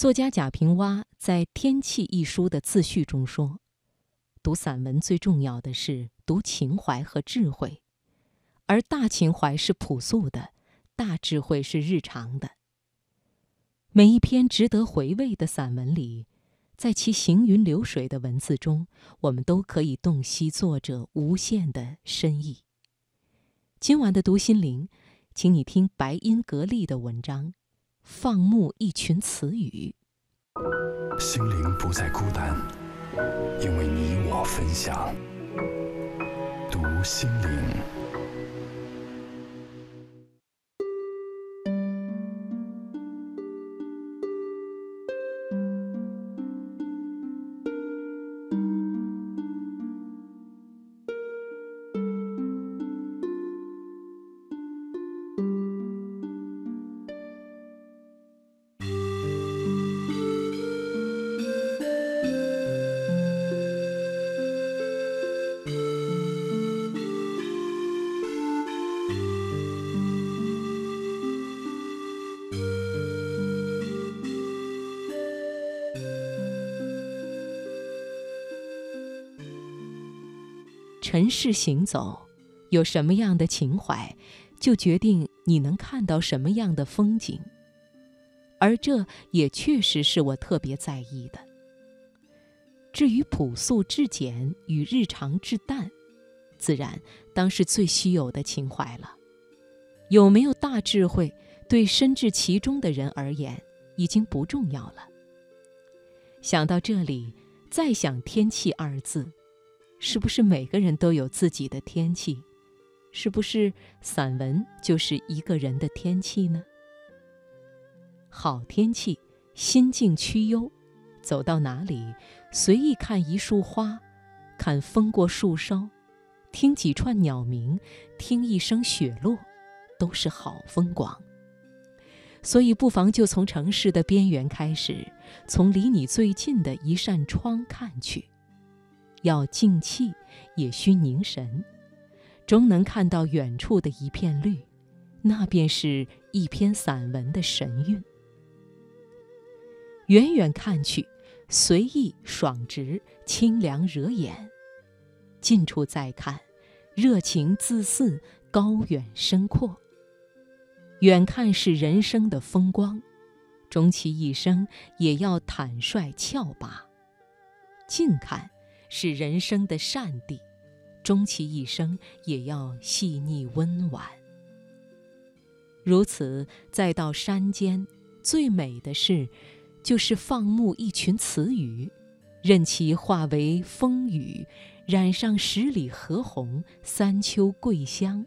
作家贾平凹在《天气》一书的自序中说：“读散文最重要的是读情怀和智慧，而大情怀是朴素的，大智慧是日常的。每一篇值得回味的散文里，在其行云流水的文字中，我们都可以洞悉作者无限的深意。”今晚的读心灵，请你听白音格丽的文章。放牧一群词语，心灵不再孤单，因为你我分享。读心灵。尘世行走，有什么样的情怀，就决定你能看到什么样的风景。而这也确实是我特别在意的。至于朴素至简与日常至淡，自然当是最稀有的情怀了。有没有大智慧，对身至其中的人而言，已经不重要了。想到这里，再想“天气”二字。是不是每个人都有自己的天气？是不是散文就是一个人的天气呢？好天气，心境趋优，走到哪里，随意看一束花，看风过树梢，听几串鸟鸣，听一声雪落，都是好风光。所以，不妨就从城市的边缘开始，从离你最近的一扇窗看去。要静气，也需凝神，终能看到远处的一片绿，那便是一篇散文的神韵。远远看去，随意爽直，清凉惹眼；近处再看，热情自似，高远深阔。远看是人生的风光，终其一生也要坦率峭拔；近看。是人生的善地，终其一生也要细腻温婉。如此，再到山间，最美的事，就是放牧一群雌鱼，任其化为风雨，染上十里荷红，三秋桂香；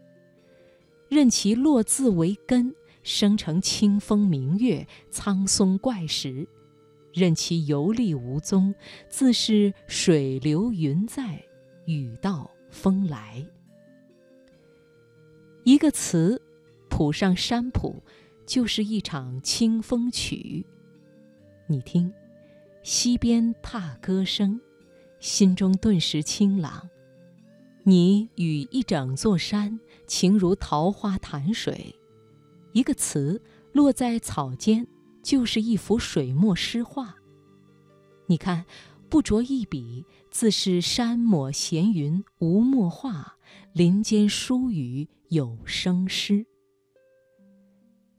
任其落字为根，生成清风明月，苍松怪石。任其游历无踪，自是水流云在，雨到风来。一个词，谱上山谱，就是一场清风曲。你听，溪边踏歌声，心中顿时清朗。你与一整座山，情如桃花潭水。一个词落在草间。就是一幅水墨诗画。你看，不着一笔，自是山抹闲云无墨画，林间疏雨有声诗。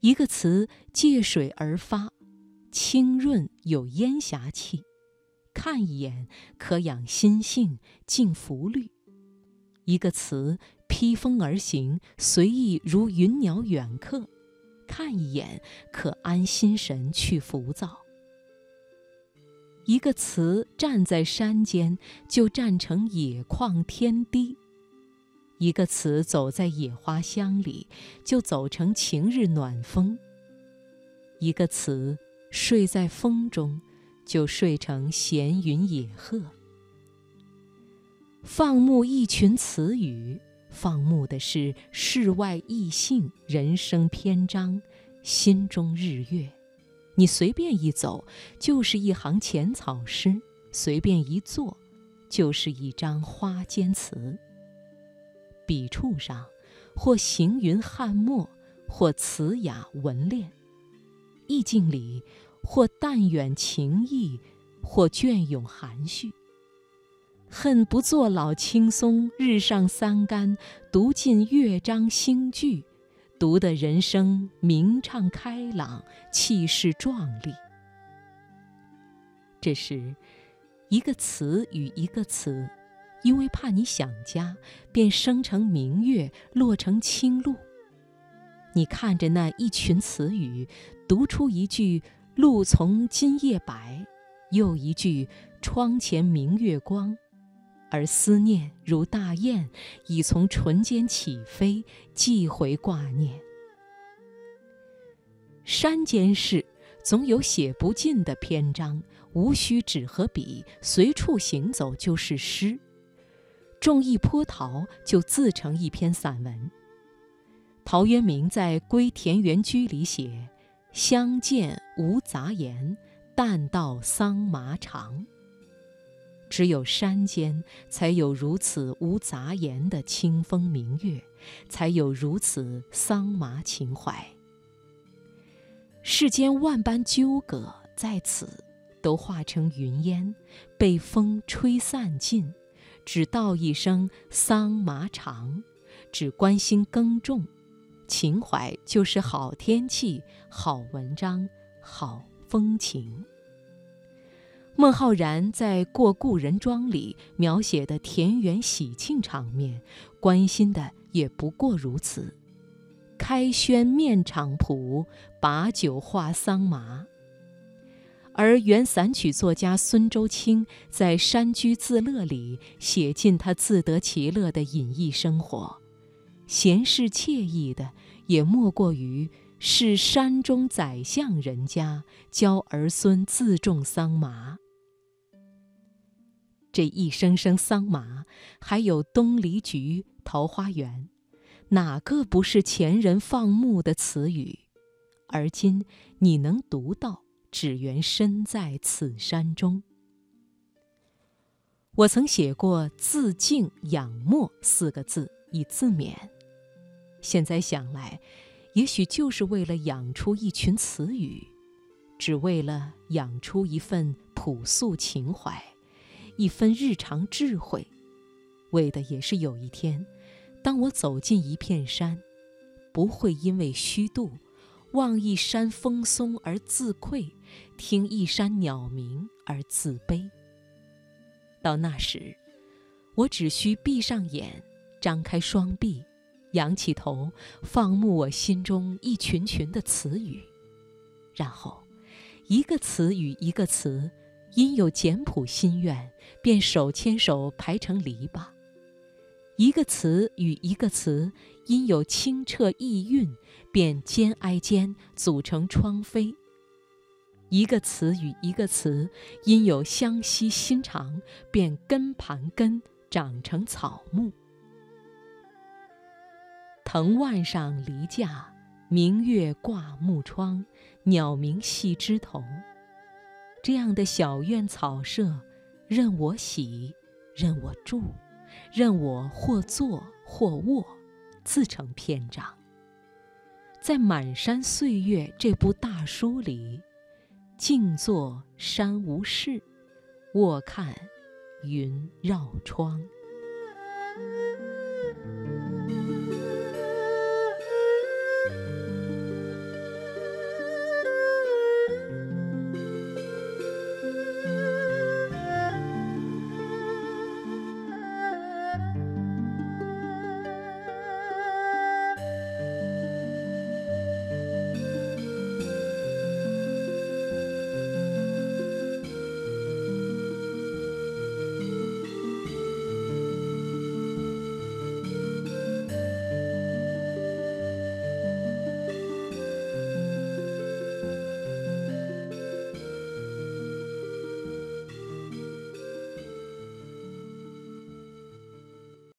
一个词借水而发，清润有烟霞气，看一眼可养心性，静浮虑。一个词披风而行，随意如云鸟远客。看一眼，可安心神，去浮躁。一个词站在山间，就站成野旷天低；一个词走在野花香里，就走成晴日暖风；一个词睡在风中，就睡成闲云野鹤。放牧一群词语。放牧的是世外异性，人生篇章，心中日月。你随便一走，就是一行浅草诗；随便一坐，就是一张花间词。笔触上，或行云汉墨，或词雅文练；意境里，或淡远情意，或隽永含蓄。恨不作老青松，日上三竿，读尽乐章新句，读得人生明畅开朗，气势壮丽。这时，一个词与一个词，因为怕你想家，便生成明月，落成青露。你看着那一群词语，读出一句“露从今夜白”，又一句“窗前明月光”。而思念如大雁，已从唇间起飞，寄回挂念。山间事，总有写不尽的篇章，无需纸和笔，随处行走就是诗。种一坡桃，就自成一篇散文。陶渊明在《归田园居》里写：“相见无杂言，但道桑麻长。”只有山间，才有如此无杂言的清风明月，才有如此桑麻情怀。世间万般纠葛，在此都化成云烟，被风吹散尽。只道一声桑麻长，只关心耕种，情怀就是好天气、好文章、好风情。孟浩然在《过故人庄》里描写的田园喜庆场面，关心的也不过如此：开轩面场圃，把酒话桑麻。而原散曲作家孙周清在《山居自乐》里写尽他自得其乐的隐逸生活，闲适惬意的，也莫过于是山中宰相人家教儿孙自种桑麻。这一声声桑麻，还有东篱菊、桃花源，哪个不是前人放牧的词语？而今你能读到，只缘身在此山中。我曾写过“自敬仰默”四个字以自勉，现在想来，也许就是为了养出一群词语，只为了养出一份朴素情怀。一分日常智慧，为的也是有一天，当我走进一片山，不会因为虚度，望一山风松而自愧，听一山鸟鸣而自卑。到那时，我只需闭上眼，张开双臂，仰起头，放牧我心中一群群的词语，然后，一个词语一个词。因有简朴心愿，便手牵手排成篱笆；一个词与一个词，因有清澈意蕴，便肩挨肩组成窗扉；一个词与一个词，因有相惜心肠，便根盘根长成草木。藤蔓上篱架，明月挂木窗，鸟鸣戏枝头。这样的小院草舍，任我洗，任我住，任我或坐或卧，自成篇章。在《满山岁月》这部大书里，静坐山无事，卧看云绕窗。